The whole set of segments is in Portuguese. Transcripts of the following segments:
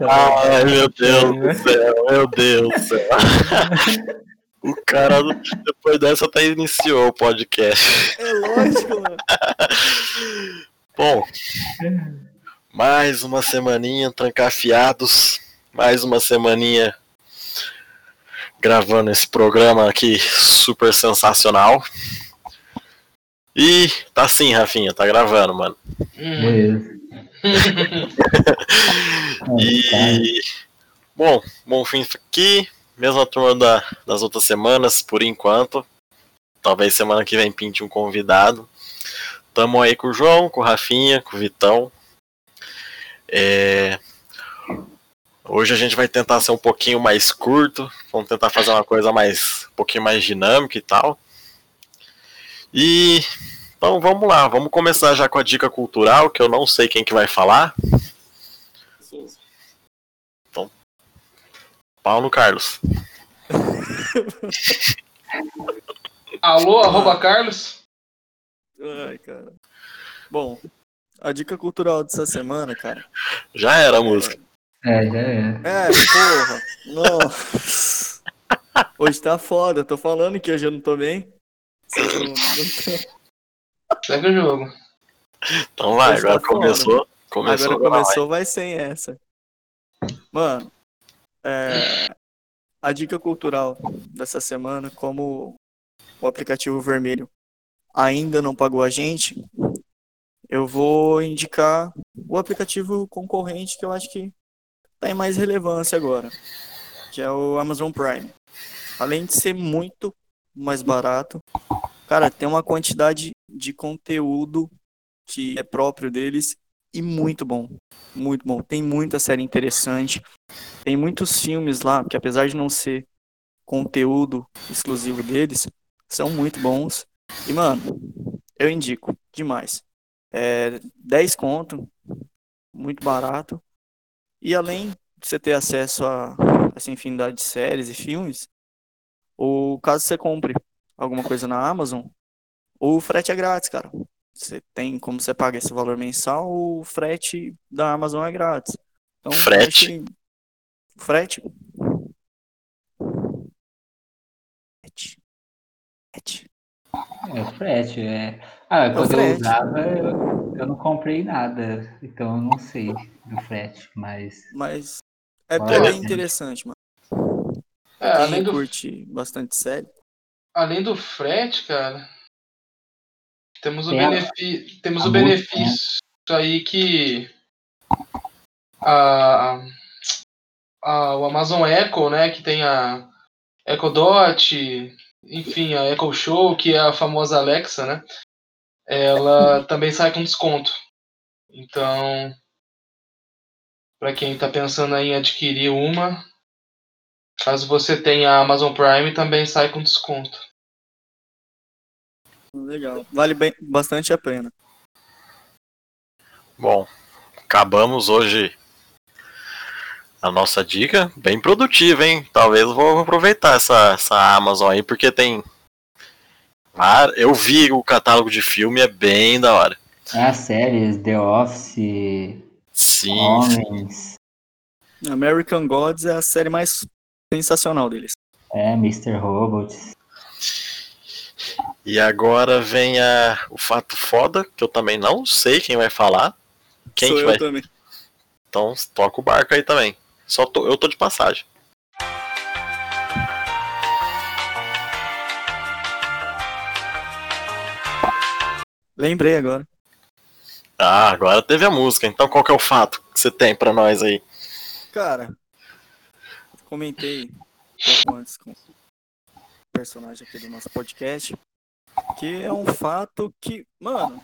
nossa. Ai, meu Deus do céu, meu Deus do céu. O cara, depois dessa, até iniciou o podcast. É lógico, mano. Bom, mais uma semaninha trancafiados, mais uma semaninha gravando esse programa aqui super sensacional. E tá assim, Rafinha, tá gravando, mano. Beleza. E bom, bom fim aqui, mesma turma da- das outras semanas, por enquanto. Talvez semana que vem pinte um convidado. Tamo aí com o João, com o Rafinha, com o Vitão. É, Hoje a gente vai tentar ser um pouquinho mais curto. Vamos tentar fazer uma coisa mais. um pouquinho mais dinâmica e tal. E. Então vamos lá, vamos começar já com a dica cultural, que eu não sei quem que vai falar. Paulo Carlos. Alô, arroba Carlos? Ai, cara. Bom, a dica cultural dessa semana, cara. Já era a música. É, já é. É, porra. Nossa. Hoje tá foda, tô falando que hoje eu não tô bem. Não- não tô- Segue o jogo. Então vai, tá agora foda. começou. Começou. Agora vai. começou, vai sem essa. Mano, é, a dica cultural dessa semana, como o aplicativo vermelho ainda não pagou a gente, eu vou indicar o aplicativo concorrente que eu acho que tem mais relevância agora, que é o Amazon Prime. Além de ser muito mais barato, cara, tem uma quantidade de conteúdo que é próprio deles e muito bom. Muito bom. Tem muita série interessante. Tem muitos filmes lá que, apesar de não ser conteúdo exclusivo deles, são muito bons. E, mano, eu indico demais. É 10 conto, muito barato. E além de você ter acesso a essa infinidade de séries e filmes, o caso você compre alguma coisa na Amazon, o frete é grátis, cara. Você tem como você paga esse valor mensal, o frete da Amazon é grátis. Então, Frete? Frete? Frete. Frete. É o frete, é. Ah, o quando eu usava, eu, eu não comprei nada, então eu não sei do frete, mas Mas é bem gente. interessante, mano. É, Quem além do, curte bastante série. Além do frete, cara, temos o, benefi- temos o benefício aí que a, a- o Amazon Echo, né, que tem a Echo Dot, enfim, a Echo Show, que é a famosa Alexa, né, ela também sai com desconto. Então, para quem está pensando em adquirir uma, caso você tenha a Amazon Prime, também sai com desconto. Legal. Vale bem, bastante a pena. Bom, acabamos hoje a nossa dica. Bem produtiva, hein? Talvez eu vou aproveitar essa, essa Amazon aí, porque tem. Ah, eu vi o catálogo de filme, é bem da hora. as séries, The Office, Sim, Homens, American Gods é a série mais sensacional deles. é, Mr. Robot. E agora vem a, o fato foda, que eu também não sei quem vai falar. Quem Sou que eu vai? também. Então toca o barco aí também. Só tô- eu tô de passagem. Lembrei agora. Ah, agora teve a música. Então qual que é o fato que você tem pra nós aí? Cara, comentei pouco antes com o personagem aqui do nosso podcast, que é um fato que, mano,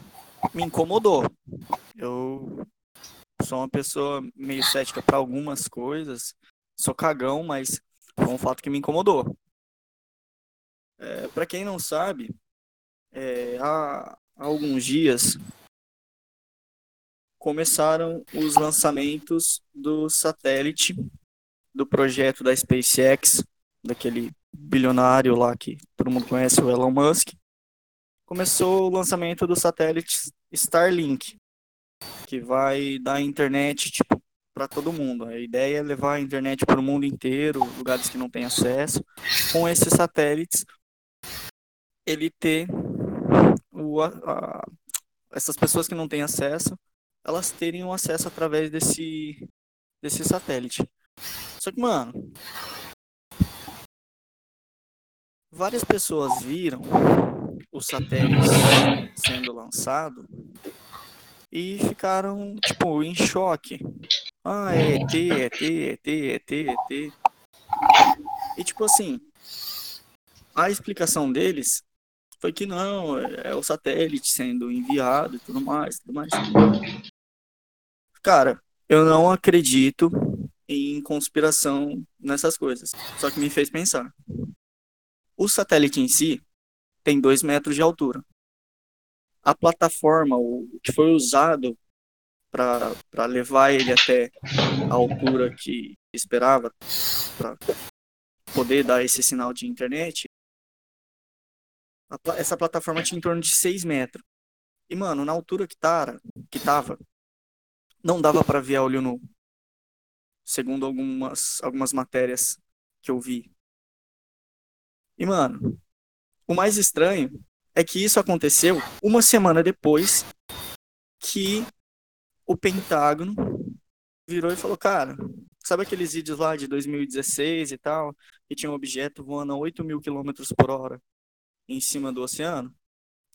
me incomodou. Eu sou uma pessoa meio cética para algumas coisas, sou cagão, mas foi um fato que me incomodou. É, para quem não sabe, é, há, há alguns dias começaram os lançamentos do satélite do projeto da SpaceX, daquele bilionário lá que todo mundo conhece, o Elon Musk. Começou o lançamento do satélite Starlink, que vai dar internet tipo para todo mundo. A ideia é levar a internet para o mundo inteiro, lugares que não têm acesso. Com esses satélites, ele ter o, a, essas pessoas que não têm acesso, elas terem um acesso através desse, desse satélite. Só que, mano, várias pessoas viram o satélite sendo lançado e ficaram, tipo, em choque. Ah, é ET, ET, ET, ET, ET. E, tipo assim, a explicação deles foi que não, é o satélite sendo enviado e tudo mais, tudo mais. Cara, eu não acredito em conspiração nessas coisas. Só que me fez pensar. O satélite em si tem dois metros de altura. A plataforma, o que foi usado para levar ele até a altura que esperava para poder dar esse sinal de internet essa plataforma tinha em torno de 6 metros. E, mano, na altura que, tara, que tava, não dava para ver a olho nu. Segundo algumas, algumas matérias que eu vi. E, mano, o mais estranho é que isso aconteceu uma semana depois que o Pentágono virou e falou, cara, sabe aqueles vídeos lá de 2016 e tal, que tinha um objeto voando a 8 mil quilômetros por hora? em cima do oceano,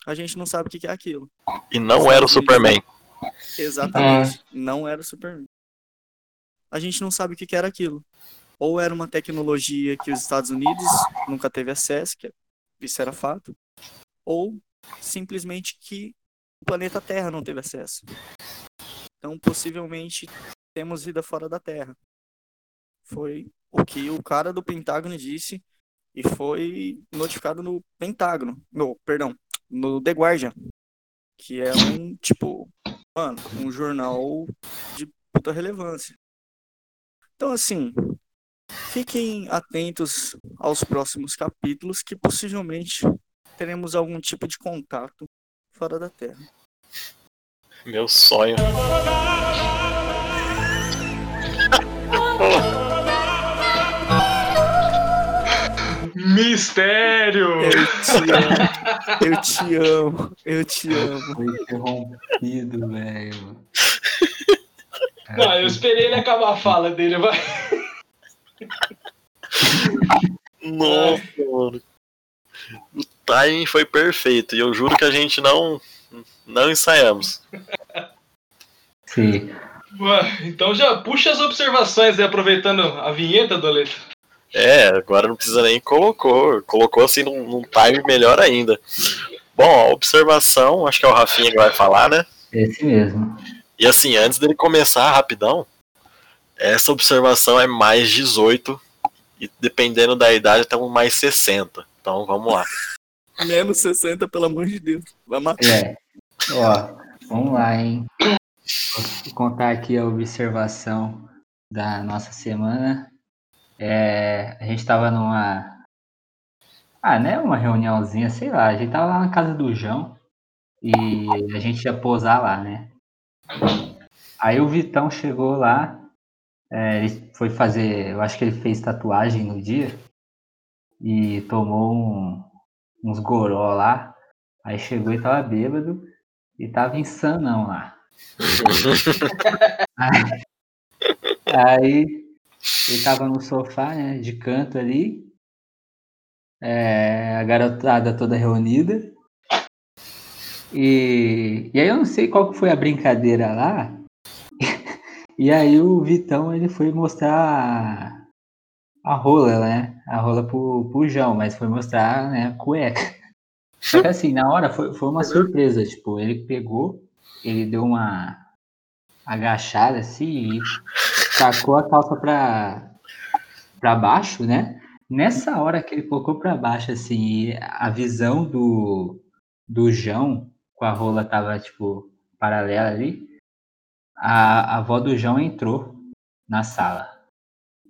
a gente não sabe o que é aquilo. E não era o Superman. Exatamente. Não era o Superman. A gente não sabe o que era aquilo. Ou era uma tecnologia que os Estados Unidos nunca teve acesso, que isso era fato, ou simplesmente que o planeta Terra não teve acesso. Então, possivelmente, temos vida fora da Terra. Foi o que o cara do Pentágono disse e foi notificado no Pentágono, no, perdão, no The Guardian, que é um, tipo, mano, um jornal de puta relevância. Então, assim, fiquem atentos aos próximos capítulos que possivelmente teremos algum tipo de contato fora da Terra. Meu sonho. Mistério! Eu te amo, eu te amo, eu te amo. Foi interrompido, velho. Não, eu esperei ele acabar a fala dele, vai. Nossa, mano. O timing foi perfeito e eu juro que a gente não não ensaiamos. Sim. Então já puxa as observações aí, aproveitando a vinheta, Doleto. É, agora não precisa nem colocou. Colocou assim num, num time melhor ainda. Bom, a observação, acho que é o Rafinha que vai falar, né? Esse mesmo. E assim, antes dele começar rapidão, essa observação é mais 18 e dependendo da idade até um mais 60. Então vamos lá. Menos 60, pelo amor de Deus. Vai matar. É. Ó, vamos lá, hein? Vou contar aqui a observação da nossa semana. É, a gente tava numa. Ah, né? Uma reuniãozinha, sei lá. A gente tava lá na casa do João e a gente ia posar lá, né? Aí o Vitão chegou lá, é, ele foi fazer. Eu acho que ele fez tatuagem no dia e tomou um, uns goró lá. Aí chegou e tava bêbado e tava insanão lá. aí, aí ele tava no sofá, né, de canto ali. É, a garotada toda reunida. E, e aí eu não sei qual que foi a brincadeira lá. e aí o Vitão ele foi mostrar a, rola, né? A rola pro, pro João, mas foi mostrar né, a cueca. Só que assim, na hora foi, foi uma surpresa. Tipo, ele pegou, ele deu uma agachada assim e tacou a calça pra, pra baixo, né? Nessa hora que ele colocou pra baixo, assim, a visão do, do João com a rola tava, tipo, paralela ali, a, a avó do João entrou na sala,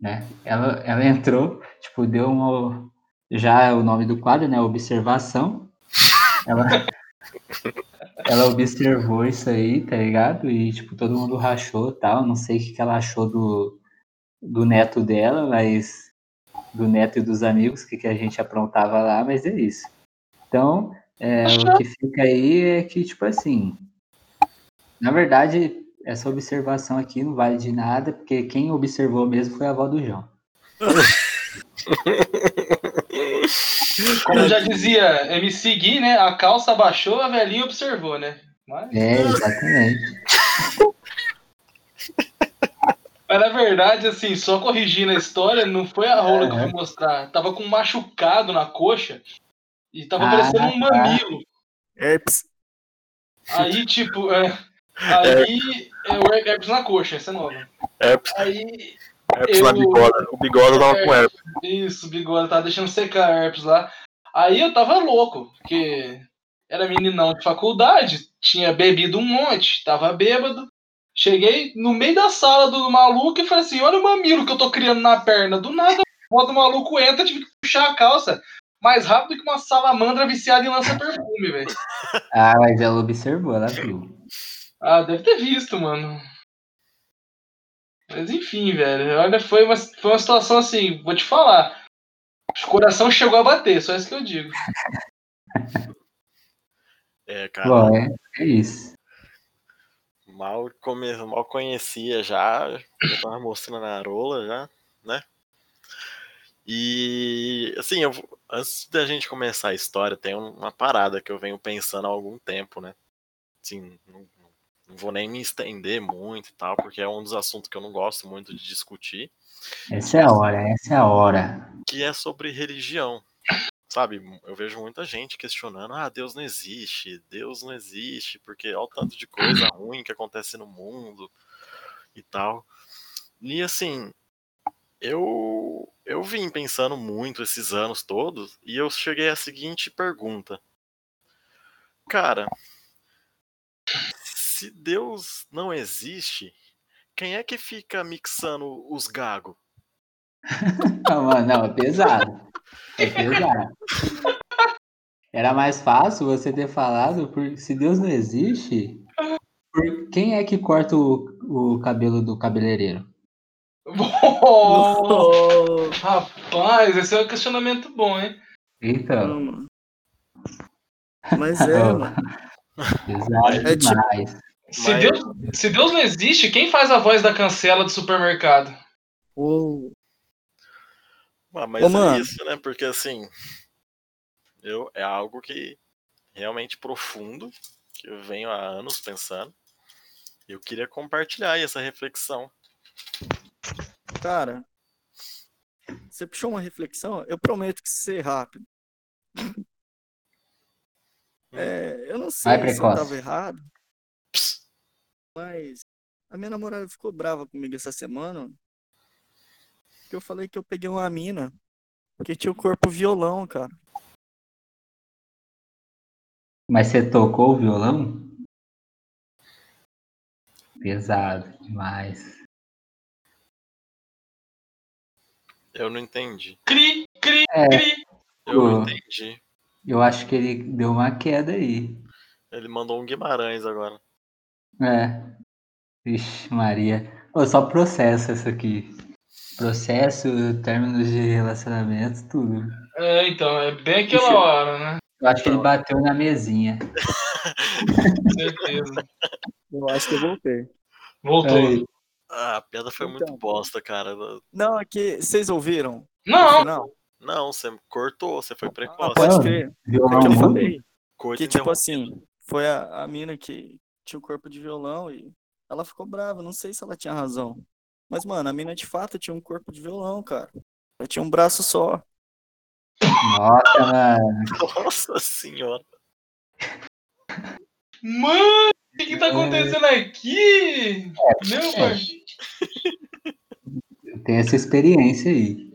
né? Ela, ela entrou, tipo, deu uma, já é o nome do quadro, né? Observação. Ela, ela observou isso aí, tá ligado? E, tipo, todo mundo rachou tal. Não sei o que, que ela achou do, do neto dela, mas do neto e dos amigos, o que, que a gente aprontava lá, mas é isso. Então, é, o que fica aí é que, tipo assim, na verdade, essa observação aqui não vale de nada, porque quem observou mesmo foi a avó do João. Como já dizia MC Gui, né? A calça baixou, a velhinha observou, né? Mas, É, exatamente. mas na verdade, assim, só corrigindo a história, não foi a rola que eu fui mostrar. Tava com um machucado na coxa e tava Ah, parecendo um mamilo. Herpes. Aí, tipo, é, aí é, o herpes na coxa, essa é nova. Herpes, Aí, herpes na Eu- bigode. O bigode tava com herpes. isso, o bigode, tava deixando secar herpes lá. Aí eu tava louco, porque era meninão de faculdade, tinha bebido um monte, tava bêbado. Cheguei no meio da sala do maluco e falei assim: olha o mamilo que eu tô criando na perna. Do nada, o maluco entra, tive que puxar a calça mais rápido que uma salamandra viciada em lança-perfume, velho. Ah, mas ela observou, ela viu. Ah, deve ter visto, mano. Mas enfim, velho. Olha, foi uma, foi uma situação assim, vou te falar. O coração chegou a bater, só isso que eu digo. É, cara. Bom, é, é isso. Mal, come... Mal conhecia já, eu tava mostrando a rola já, né? E assim, eu... antes da gente começar a história, tem uma parada que eu venho pensando há algum tempo, né? Assim, não, não vou nem me estender muito e tal, porque é um dos assuntos que eu não gosto muito de discutir, Essa é a hora, essa é a hora. que é sobre religião. Sabe, eu vejo muita gente questionando: ah, Deus não existe, Deus não existe, porque olha o tanto de coisa ruim que acontece no mundo e tal. E assim, eu eu vim pensando muito esses anos todos e eu cheguei à seguinte pergunta. Cara, se Deus não existe, quem é que fica mixando os gagos? Não, mano, não, é pesado. É pesado. Era mais fácil você ter falado, por, se Deus não existe, quem é que corta o, o cabelo do cabeleireiro? Oh, rapaz, esse é um questionamento bom, hein? Então, Não, mano. Mas é, mano. É tipo- demais. Se, Mas- Deus, se Deus não existe, quem faz a voz da cancela do supermercado? Ah, mas Ô, é mano. isso, né? Porque assim, eu é algo que realmente profundo, que eu venho há anos pensando. E eu queria compartilhar essa reflexão. Cara, você puxou uma reflexão? Eu prometo que ser rápido. É, eu não sei Vai, se eu tava errado, mas a minha namorada ficou brava comigo essa semana. Que eu falei que eu peguei uma mina que tinha o corpo violão, cara. Mas você tocou o violão? Pesado demais. Eu não entendi. Cri, cri, É. cri. Eu entendi. Eu acho que ele deu uma queda aí. Ele mandou um Guimarães agora. É. Vixe, Maria. Pô, só processo isso aqui. Processo, términos de relacionamento, tudo. É, então, é bem aquela Ixi. hora, né? Eu acho que ele bateu na mesinha. Com certeza. Eu acho que eu voltei. Voltou. Aí. Ah, a piada foi muito Então. bosta, cara. Não, é que vocês ouviram? Não, final? Não, você cortou, você foi Ah, precoce. pode Não. crer. É que eu falei Coito que, tipo assim, foi a, a mina que tinha o corpo de violão e ela ficou brava. Não sei se ela tinha razão. Mas, mano, a mina de fato tinha um corpo de violão, cara. Ela tinha um braço só. Nossa, mano. Nossa senhora. mano, que, que tá acontecendo aqui? Meu é. pai. Eu tenho essa experiência aí.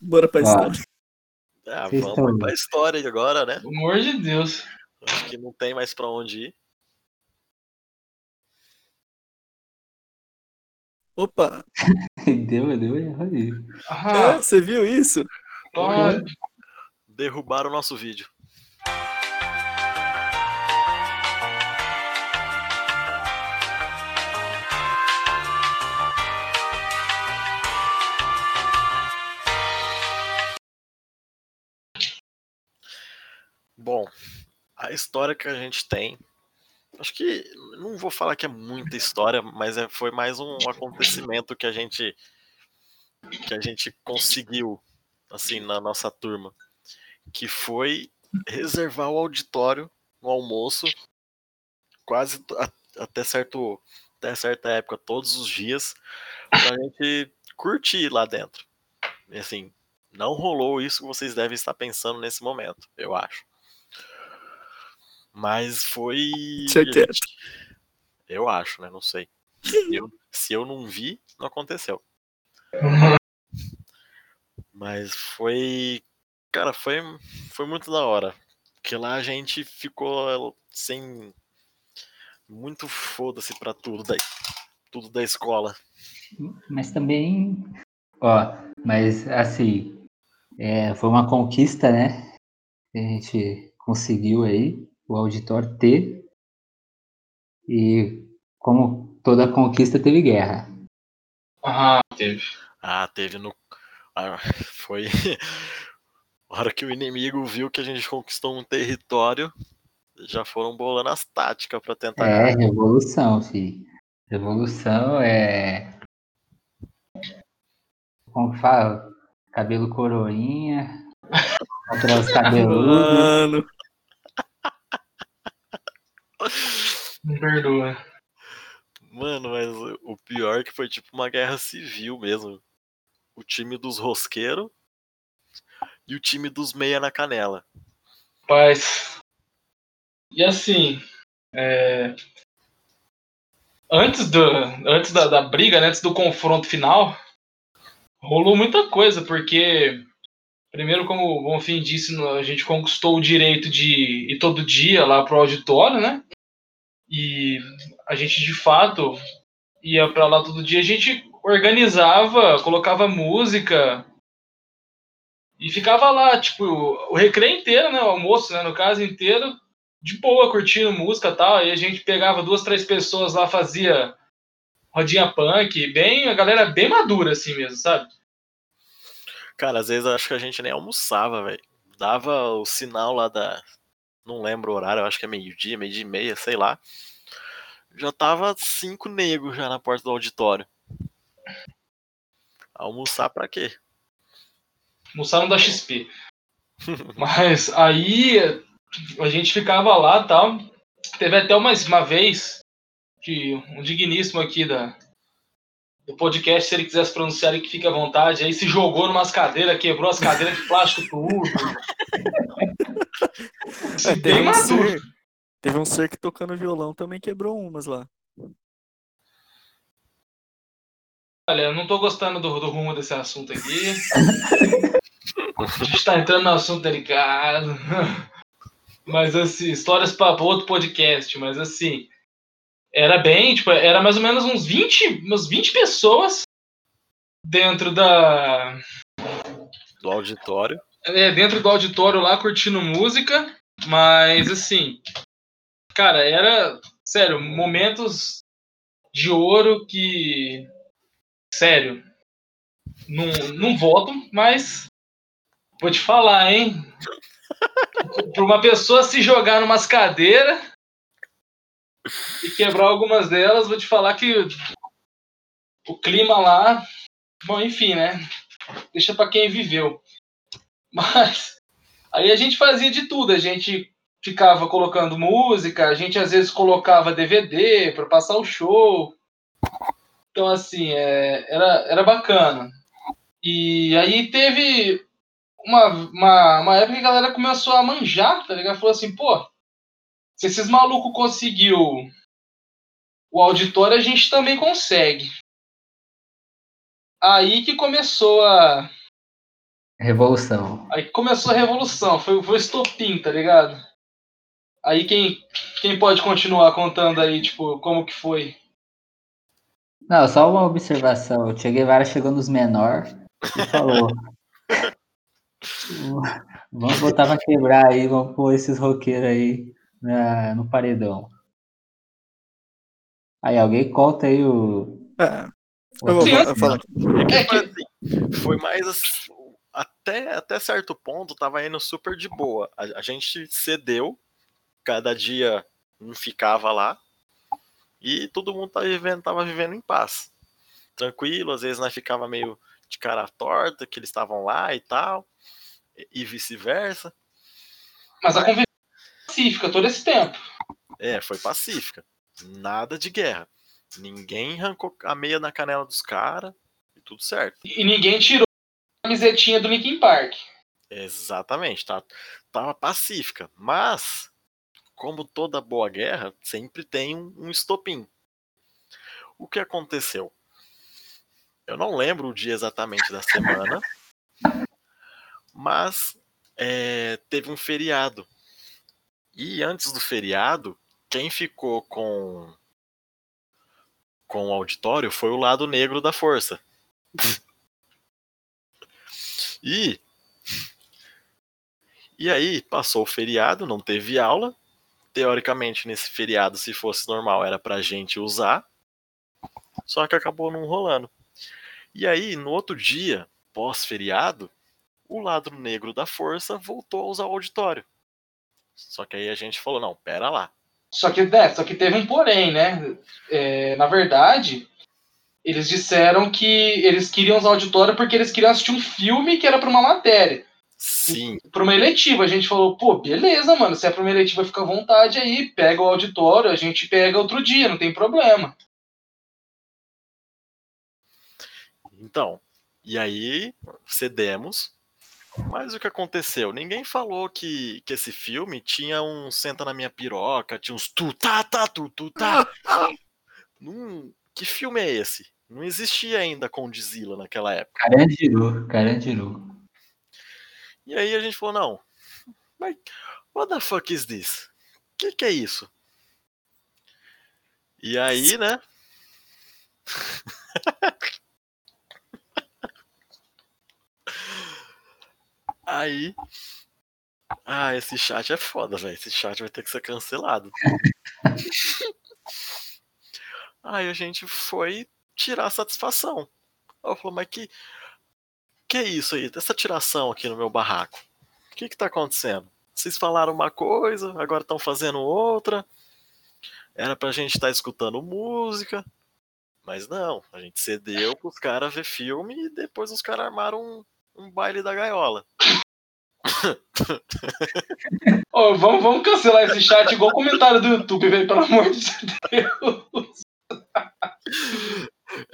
Bora pra Ó. história. Ah, Vocês vamos estão- pra história aí agora, né? Pelo amor de Deus. Acho que não tem mais pra onde ir. Opa, Deu, deu erro aí. é, Ah, você viu isso? pode. Derrubaram o nosso vídeo. Bom, a história que a gente tem. Acho que não vou falar que é muita história, mas é, foi mais um acontecimento que a gente que a gente conseguiu assim na nossa turma, que foi reservar o auditório no almoço quase a- até certo até certa época todos os dias pra gente curtir lá dentro. E assim, não rolou isso que vocês devem estar pensando nesse momento, eu acho. Mas foi. Certeza. a gente- Eu acho, né? Não sei. Eu- se eu não vi, não aconteceu. Mas foi. Cara, foi, foi muito da hora. Porque lá a gente ficou sem. Muito foda-se pra tudo da, tudo da escola. Mas também, ó, mas assim, é, foi uma conquista, né? Que a gente conseguiu aí, o auditório ter. E como toda conquista teve guerra. Ah, teve. Ah, teve no. ah, foi. A hora que o inimigo viu que a gente conquistou um território, já foram bolando as táticas pra tentar. É, revolução, filho. Revolução é. Como que fala? Cabelo coroinha. Contra os cabeludos. Mano, Me perdoa. Mano, mas o- pior é que foi tipo uma guerra civil mesmo. O time dos rosqueiros e o time dos meia na canela. Rapaz. E assim, é, antes, do, antes da, da briga, né, antes do confronto final, rolou muita coisa, porque, primeiro, como o Bonfim disse, a gente conquistou o direito de ir todo dia lá pro auditório, né? E a gente, de fato, ia pra lá todo dia. A gente organizava, colocava música, e ficava lá, tipo, o recreio inteiro, né? O almoço, né? No caso inteiro, de boa, curtindo música e tal. Aí a gente pegava duas, três pessoas lá, fazia rodinha punk, bem, a galera bem madura, assim mesmo, sabe? Cara, às vezes acho que a gente nem almoçava, velho. Dava o sinal lá da. Não lembro o horário, eu acho que é meio-dia, meio-dia e meia, sei lá. Já tava cinco negros já na porta do auditório. Almoçar pra quê? Almoçaram da XP. Mas aí a gente ficava lá tal. Teve até uma, uma vez que um digníssimo aqui da, do podcast, se ele quiser se pronunciar, ele que fica à vontade, aí se jogou numas cadeiras, quebrou as cadeiras de plástico tudo. é, Bem teve, um ser, teve um ser que tocando violão também quebrou umas lá. Olha, eu não tô gostando do, do rumo desse assunto aqui. A gente tá entrando no assunto delicado. Mas assim, histórias para outro podcast, mas assim, era bem, tipo, era mais ou menos uns 20, umas 20 pessoas dentro da Do auditório. É, dentro do auditório lá curtindo música, mas assim, cara, era sério, momentos de ouro que sério, não, não voto, mas vou te falar, hein? Para uma pessoa se jogar numas cadeiras e quebrar algumas delas, vou te falar que o clima lá, bom, enfim, né? Deixa para quem viveu. Mas aí a gente fazia de tudo, a gente ficava colocando música, a gente às vezes colocava DVD para passar o show. Então, assim, é, era, era bacana. E aí teve uma, uma, uma época que a galera começou a manjar, tá ligado? Falou assim, pô, se esses malucos conseguiu o auditório, a gente também consegue. Aí que começou a. Revolução. Aí começou a revolução, foi, foi o estopim, tá ligado? Aí quem, quem pode continuar contando aí, tipo, como que foi? Não, só uma observação. O Che Guevara chegou nos menor e falou. Vamos botar pra quebrar aí, vamos pôr esses roqueiros aí na- no paredão. Aí, alguém conta aí o. É, o eu vou, eu falo aqui. É que- assim, foi mais assim, até, até certo ponto tava indo super de boa. A, a gente cedeu, cada dia um ficava lá, e todo mundo tava vivendo, tava vivendo em paz. Tranquilo, às vezes nós ficava meio de cara torta, que eles estavam lá e tal, e vice-versa. Mas a convivência pacífica todo esse tempo. É, foi pacífica. Nada de guerra. Ninguém arrancou a meia na canela dos caras e tudo certo. E ninguém tirou camisetinha do Linkin Park. Exatamente, tá, tava pacífica. Mas, como toda boa guerra, sempre tem um, um estopim. O que aconteceu? Eu não lembro o dia exatamente da semana, mas é, teve um feriado. E antes do feriado, quem ficou com com o auditório foi o lado negro da força. E e aí passou o feriado, não teve aula. Teoricamente, nesse feriado, se fosse normal, era pra gente usar. Só que acabou não rolando. E aí, no outro dia, pós-feriado, o lado negro da força voltou a usar o auditório. Só que aí a gente falou, não, pera lá. Só que, né, só que teve um porém, né? É, na verdade, eles disseram que eles queriam usar o auditório porque eles queriam assistir um filme que era para uma matéria. Sim. Para uma eletiva. A gente falou, pô, beleza, mano. Se é para uma eletiva, fica à vontade aí. Pega o auditório, a gente pega outro dia, não tem problema. Então, e aí cedemos. Mas o que aconteceu? Ninguém falou que, que esse filme tinha um senta na minha piroca, tinha uns tu tá tá tu tu tá. Que filme é esse? Não existia ainda Condizila naquela época. Carandiru, Carandiru. E aí a gente falou, não, mas what the fuck is this? O que, que é isso? E aí, né? Aí. Ah, esse chat é foda, velho. Esse chat vai ter que ser cancelado. Aí a gente foi tirar satisfação. Eu falei, mas que. Que é isso aí? Essa tiração aqui no meu barraco. O que que tá acontecendo? Vocês falaram uma coisa, agora estão fazendo outra. Era pra gente estar tá escutando música. Mas não, a gente cedeu pros caras ver filme e depois os caras armaram um, um baile da gaiola. oh, vamos, vamos cancelar esse chat igual comentário do YouTube, velho, pelo amor de Deus.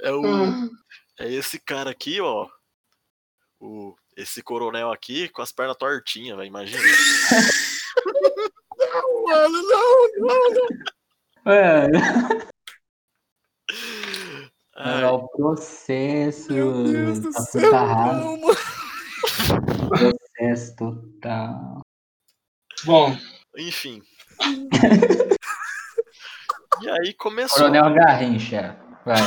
É, o, é esse cara aqui, ó. O, esse coronel aqui com as pernas tortinhas, velho, imagina. não, mano, não, não, não. É. É o processo. Meu Deus do tá céu, não, mano. Processo total. Bom, Enfim. e aí começou. Coronel Garrincha. Vai.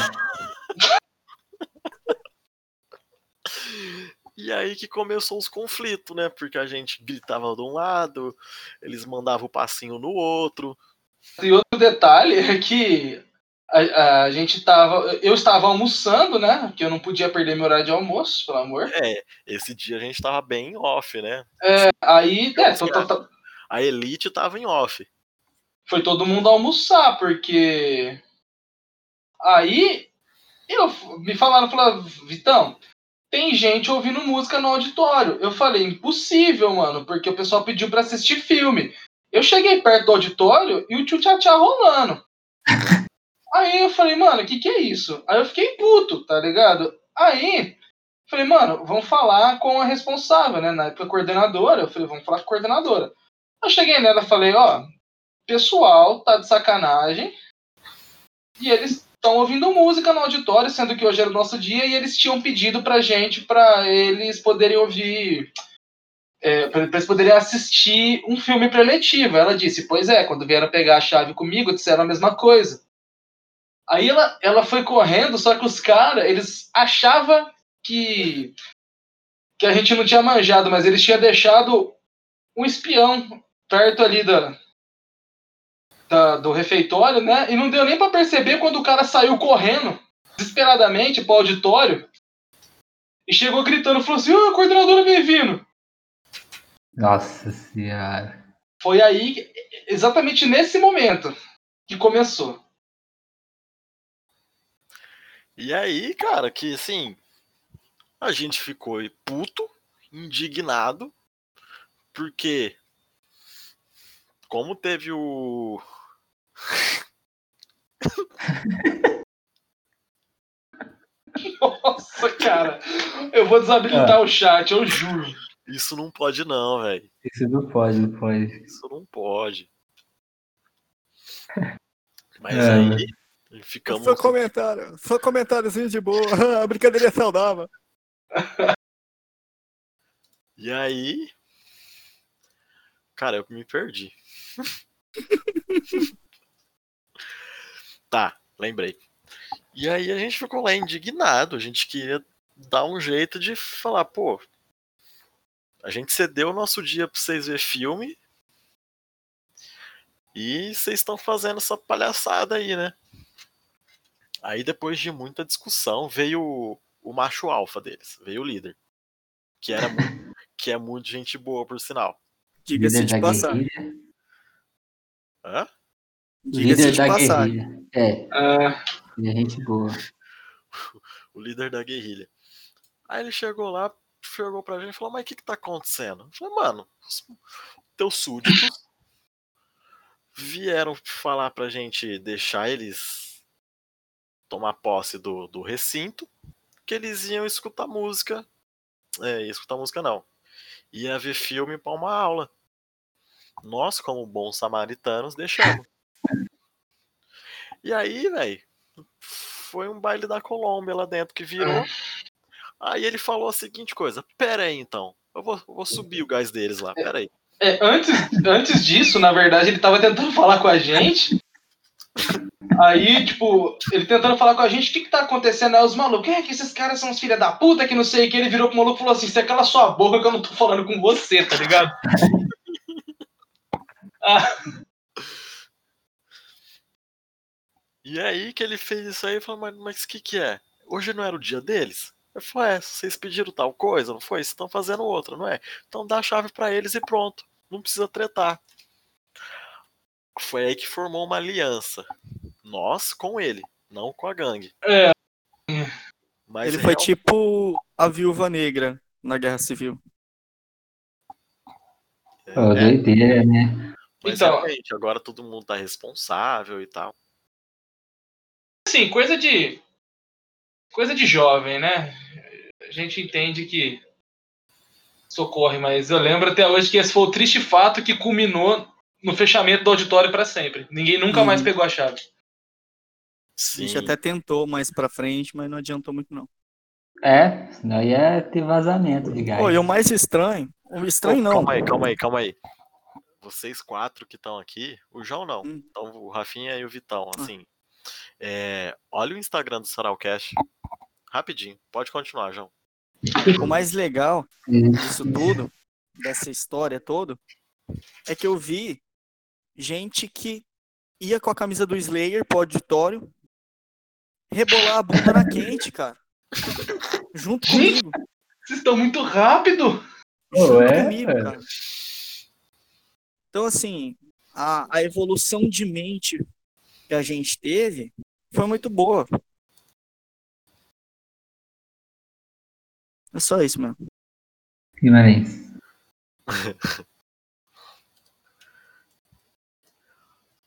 E aí que começou os conflitos, né? Porque a gente gritava de um lado, eles mandavam o passinho no outro. e outro detalhe é que a, a gente tava. Eu estava almoçando, né? Que eu não podia perder meu horário de almoço, pelo amor. É, esse dia a gente tava bem off, né? Aí, é, to- to- to- A elite tava em off. foi todo mundo almoçar, porque. Aí eu me falaram, falaram, Vitão, tem gente ouvindo música no auditório. Eu falei, impossível, mano, porque o pessoal pediu pra assistir filme. Eu cheguei perto do auditório e o tio tchá rolando. Aí eu falei, mano, o que que é isso? Aí eu fiquei puto, tá ligado? Aí, falei, mano, vamos falar com a responsável, né? Na época, coordenadora. Eu falei, vamos falar com a coordenadora. Eu cheguei nela e falei, ó, pessoal tá de sacanagem e eles estão ouvindo música no auditório, sendo que hoje era o nosso dia e eles tinham pedido pra gente pra eles poderem ouvir, é, pra eles poderem assistir um filme preletivo. Ela disse, pois é, quando vieram pegar a chave comigo, disseram a mesma coisa. Aí ela, ela foi correndo, só que os caras, eles achavam que, que a gente não tinha manjado, mas eles tinham deixado um espião perto ali da, da- do refeitório, né? E não deu nem pra perceber quando o cara saiu correndo desesperadamente pro auditório. e chegou gritando, falou assim, ô, coordenadora bem-vindo. Nossa senhora. Foi aí, exatamente nesse momento, que começou. E aí, cara, que assim, a gente ficou puto, indignado, porque como teve o Nossa, cara, eu vou desabilitar o chat, eu juro. isso não pode não, velho. Isso não pode, não pode. Isso não pode. Mas É, aí ficamos Só comentário, só comentáriozinho de boa. A brincadeira é saudável. E aí, cara, eu me perdi. Tá, lembrei. E aí a gente ficou lá indignado, a gente queria dar um jeito de falar, pô, a gente cedeu o nosso dia pra vocês ver filme e vocês estão fazendo essa palhaçada aí, né? Aí depois de muita discussão veio o, o macho alfa deles, veio o líder, que era mu- que é muito gente boa por sinal. Diga-se de passagem. Hã? Diga-se Líder de da passagem. guerrilha. É, Ah, ele é gente boa. o líder da guerrilha. Aí ele chegou lá, chegou pra gente e falou: Mas o que, que tá acontecendo? Eu falei, mano, os teus súditos vieram falar pra gente deixar eles tomar posse do, do recinto, que eles iam escutar música. É, ia escutar música não. Ia ver filme pra uma aula. Nós, como bons samaritanos, deixamos. E aí, velho, foi um baile da Colômbia lá dentro que virou. Aí ele falou a seguinte coisa: Pera aí então, eu vou, eu vou subir o gás deles lá, pera aí. é, antes, antes disso, na verdade, ele tava tentando falar com a gente. Aí, tipo, ele tentando falar com a gente, o que que tá acontecendo? Aí os malucos, é que esses caras são os filha da puta, que não sei o que. Ele virou pro maluco e falou assim: você cala sua boca que eu não tô falando com você, tá ligado? E aí que ele fez isso aí, eu falei, mas, mas que que é? Hoje não era o dia deles? Eu falei, é, vocês pediram tal coisa, não foi? Vocês estão fazendo outra, não é? Então dá a chave pra eles e pronto. Não precisa tretar. Foi aí que formou uma aliança. Nós com ele, não com a gangue. É. Mas Ele foi real- tipo a viúva negra na Guerra Civil. Pô, é, doideira, né? mas Então- realmente, agora todo mundo tá responsável e tal. Assim, coisa de. Coisa de jovem, né? A gente entende que socorre, mas eu lembro até hoje que esse foi o triste fato que culminou no fechamento do auditório pra sempre. Ninguém nunca Uhum. mais pegou a chave. A Sim. gente até tentou mais pra frente, mas não adiantou muito não. É, senão ia ter vazamento de gás. Pô, e o mais estranho, o estranho Ô, não. Calma aí, calma aí, calma aí. Vocês quatro que estão aqui, o João não. Hum. Então o Rafinha e o Vitão, Ah. assim. É, olha o Instagram do Saralcast. Rapidinho. Pode continuar, João. O mais legal disso tudo, dessa história toda, é que eu vi gente que ia com a camisa do Slayer pro auditório rebolar a bunda na quente, cara. Junto Gente, comigo. Vocês estão muito rápido! Junto é, comigo, cara. cara. Então, assim, a, a evolução de mente que a gente teve foi muito boa. É só isso, mano. Guimarães.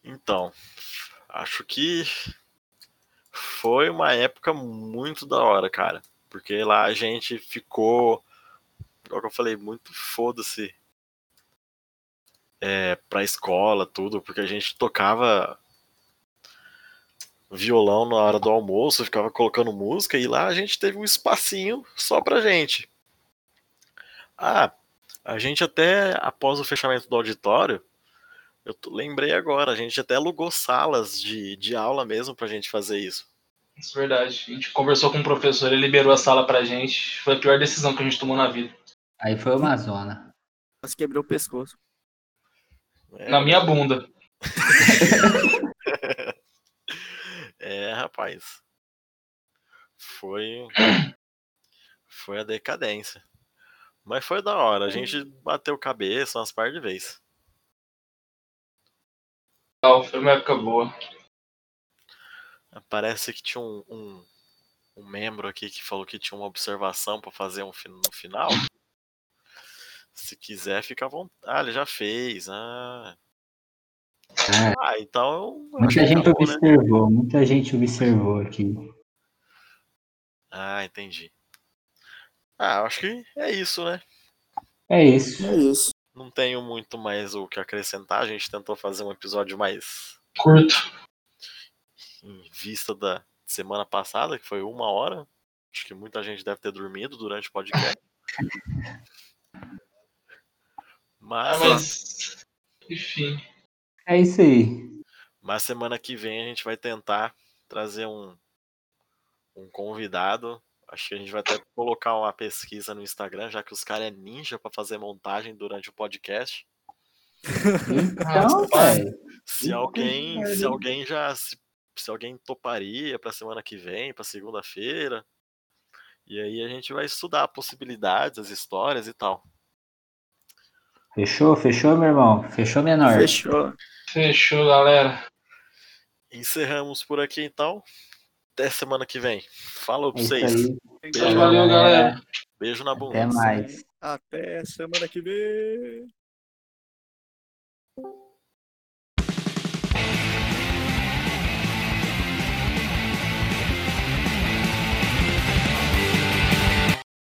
Então, acho que foi uma época muito da hora, cara. Porque lá a gente ficou, igual que eu falei, muito foda-se é, pra escola, tudo, porque a gente tocava violão na hora do almoço, ficava colocando música, e lá a gente teve um espacinho só pra gente. Ah, a gente até, após o fechamento do auditório, eu lembrei agora, a gente até alugou salas de, de aula mesmo pra gente fazer isso. Isso é verdade. A gente conversou com o professor, ele liberou a sala pra gente. Foi a pior decisão que a gente tomou na vida. Aí foi uma zona. Quase quebrou o pescoço. É, Na minha bunda. É, rapaz. Foi. Foi a decadência. Mas foi da hora. A gente bateu cabeça umas par de vezes. Legal, Foi uma época boa. Parece que tinha um, um, um membro aqui que falou que tinha uma observação pra fazer um, no final. Se quiser, fica à vontade. Ah, ele já fez. Ah, É, ah então. acho muita que gente acabou, né? observou, muita gente observou aqui. Ah, entendi. Ah, eu acho que é isso, né? É isso. É isso. Não tenho muito mais o que acrescentar. A gente tentou fazer um episódio mais Curto. em vista da semana passada, que foi uma hora. Acho que muita gente deve ter dormido durante o podcast. Ah, Mas, mas. Enfim. É isso aí. mas semana que vem a gente vai tentar trazer um, um convidado. Acho que a gente vai até colocar uma pesquisa no Instagram, já que os caras é ninja pra fazer montagem durante o podcast. Então, Rapaz. velho. Se alguém, se alguém já se, se alguém toparia pra semana que vem, pra segunda-feira. E aí a gente vai estudar possibilidades, as histórias e tal. Fechou, fechou, meu irmão? Fechou, menor? Fechou. Fechou, galera. Encerramos por aqui então. Até semana que vem. Falou pra É vocês. Beijo, Valeu, galera. Beijo na bunda. Até mais. Até semana que vem.